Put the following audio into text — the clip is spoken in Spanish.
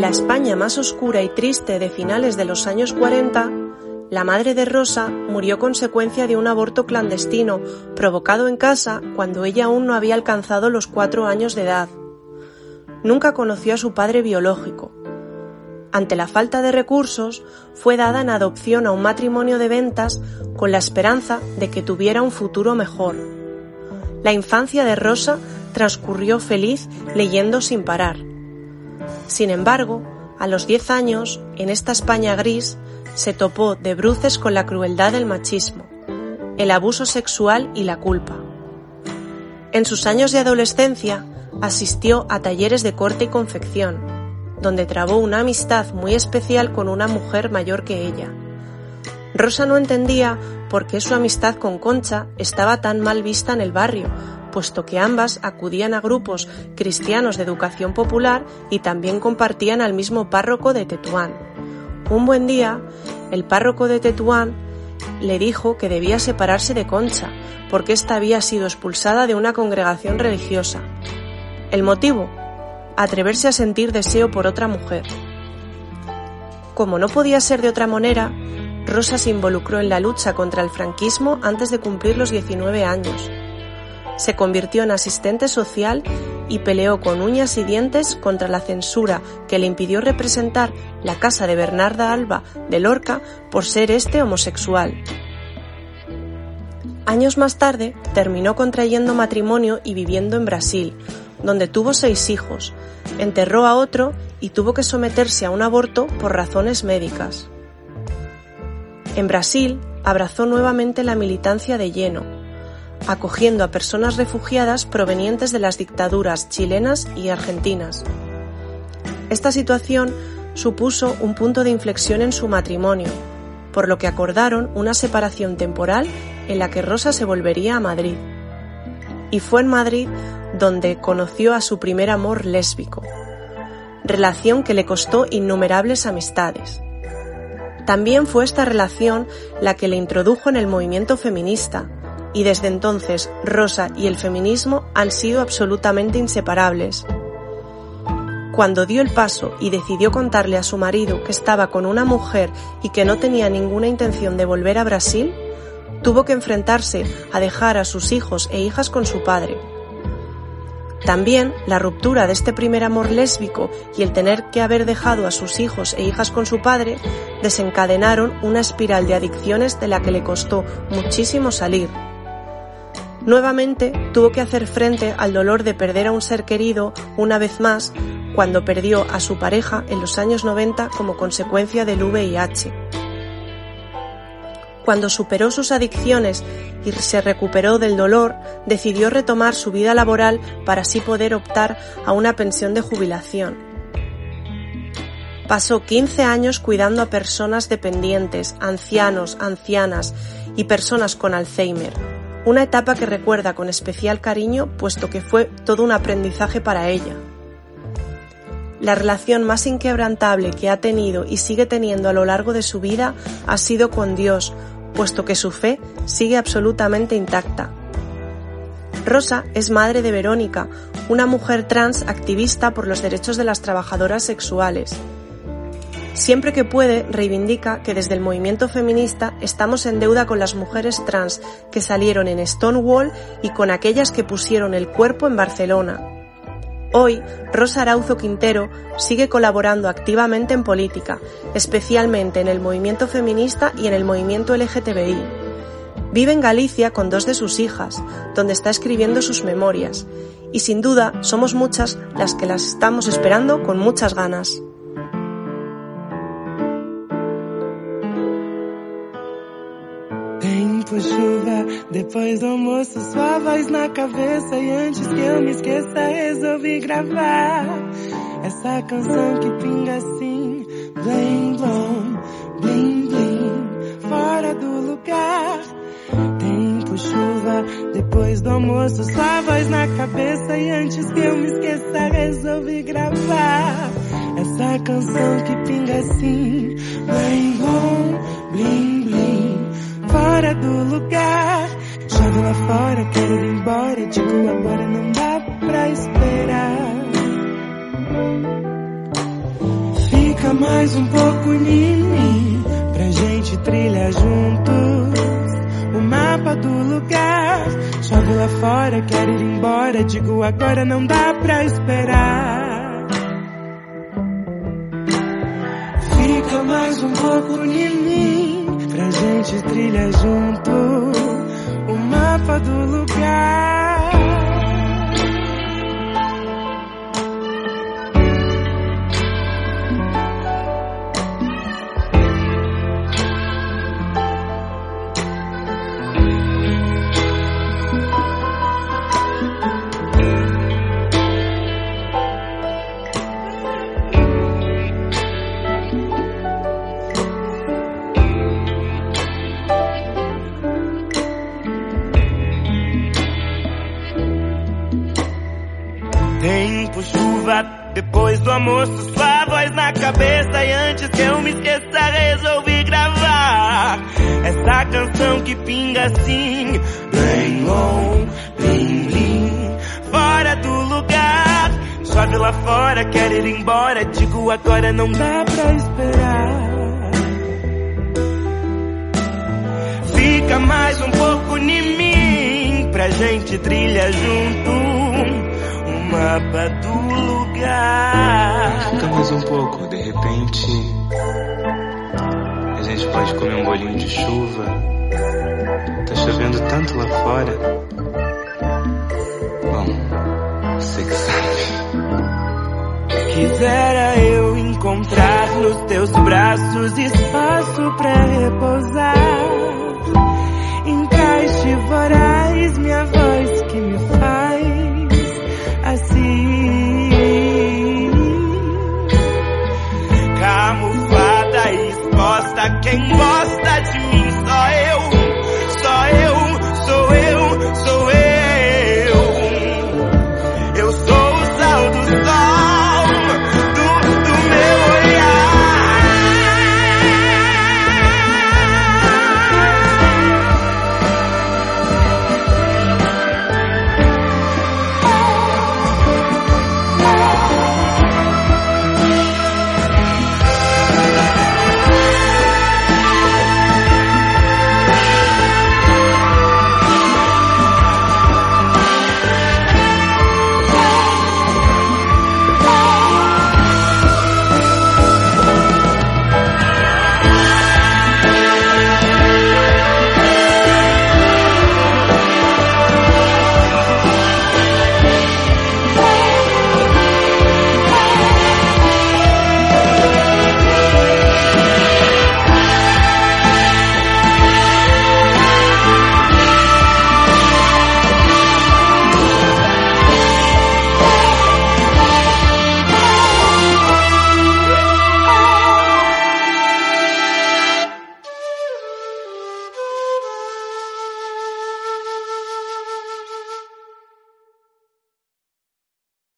La España más oscura y triste de finales de los años 40, la madre de Rosa murió consecuencia de un aborto clandestino provocado en casa cuando ella aún no había alcanzado los cuatro años de edad. Nunca conoció a su padre biológico. Ante la falta de recursos, fue dada en adopción a un matrimonio de ventas con la esperanza de que tuviera un futuro mejor. La infancia de Rosa transcurrió feliz leyendo sin parar. Sin embargo, a los 10 años, en esta España gris, se topó de bruces con la crueldad del machismo, el abuso sexual y la culpa. En sus años de adolescencia, asistió a talleres de corte y confección, donde trabó una amistad muy especial con una mujer mayor que ella. Rosa no entendía por qué su amistad con Concha estaba tan mal vista en el barrio, puesto que ambas acudían a grupos cristianos de educación popular y también compartían al mismo párroco de Tetuán. Un buen día, el párroco de Tetuán le dijo que debía separarse de Concha, porque ésta había sido expulsada de una congregación religiosa. El motivo, atreverse a sentir deseo por otra mujer. Como no podía ser de otra manera, Rosa se involucró en la lucha contra el franquismo antes de cumplir los 19 años. Se convirtió en asistente social y peleó con uñas y dientes contra la censura que le impidió representar la casa de Bernarda Alba de Lorca por ser este homosexual. Años más tarde terminó contrayendo matrimonio y viviendo en Brasil, donde tuvo seis hijos, enterró a otro y tuvo que someterse a un aborto por razones médicas. En Brasil abrazó nuevamente la militancia de lleno, acogiendo a personas refugiadas provenientes de las dictaduras chilenas y argentinas. Esta situación supuso un punto de inflexión en su matrimonio, por lo que acordaron una separación temporal en la que Rosa se volvería a Madrid. Y fue en Madrid donde conoció a su primer amor lésbico, relación que le costó innumerables amistades. También fue esta relación la que le introdujo en el movimiento feminista, y desde entonces Rosa y el feminismo han sido absolutamente inseparables. Cuando dio el paso y decidió contarle a su marido que estaba con una mujer y que no tenía ninguna intención de volver a Brasil, tuvo que enfrentarse a dejar a sus hijos e hijas con su padre. También la ruptura de este primer amor lésbico y el tener que haber dejado a sus hijos e hijas con su padre desencadenaron una espiral de adicciones de la que le costó muchísimo salir. Nuevamente tuvo que hacer frente al dolor de perder a un ser querido una vez más cuando perdió a su pareja en los años 90 como consecuencia del VIH. Cuando superó sus adicciones y se recuperó del dolor, decidió retomar su vida laboral para así poder optar a una pensión de jubilación. Pasó 15 años cuidando a personas dependientes, ancianos, ancianas y personas con Alzheimer, una etapa que recuerda con especial cariño puesto que fue todo un aprendizaje para ella. La relación más inquebrantable que ha tenido y sigue teniendo a lo largo de su vida ha sido con Dios, puesto que su fe sigue absolutamente intacta. Rosa es madre de Verónica, una mujer trans activista por los derechos de las trabajadoras sexuales. Siempre que puede, reivindica que desde el movimiento feminista estamos en deuda con las mujeres trans que salieron en Stonewall y con aquellas que pusieron el cuerpo en Barcelona. Hoy, Rosa Arauzo Quintero sigue colaborando activamente en política, especialmente en el movimiento feminista y en el movimiento LGTBI. Vive en Galicia con dos de sus hijas, donde está escribiendo sus memorias, y sin duda somos muchas las que las estamos esperando con muchas ganas. Depois do almoço, sua voz na cabeça. E antes que eu me esqueça, resolvi gravar essa canção que pinga assim, blim blom, blim blim, fora do lugar. Tempo chuva, depois do almoço, sua voz na cabeça. E antes que eu me esqueça, resolvi gravar essa canção que pinga assim, blim blom, blim blim fora do lugar. Chove lá fora, quero ir embora. Digo agora não dá pra esperar. Fica mais um pouco mim, pra gente trilhar juntos. O mapa do lugar, chove lá fora, quero ir embora. Digo agora não dá pra esperar. Fica mais um pouco mim, pra gente trilhar junto. Mapa do lugar. Depois do almoço, sua voz na cabeça. E antes que eu me esqueça, resolvi gravar essa canção que pinga assim. On, blim, blim, fora do lugar. Chove lá fora, quero ir embora. Digo agora não dá pra esperar. Fica mais um pouco em mim, pra gente trilha junto mapa do lugar. Fica mais um pouco, de repente. A gente pode comer um bolinho de chuva. Tá chovendo tanto lá fora. Bom, você que sabe. Quisera eu encontrar nos teus braços espaço pra repousar.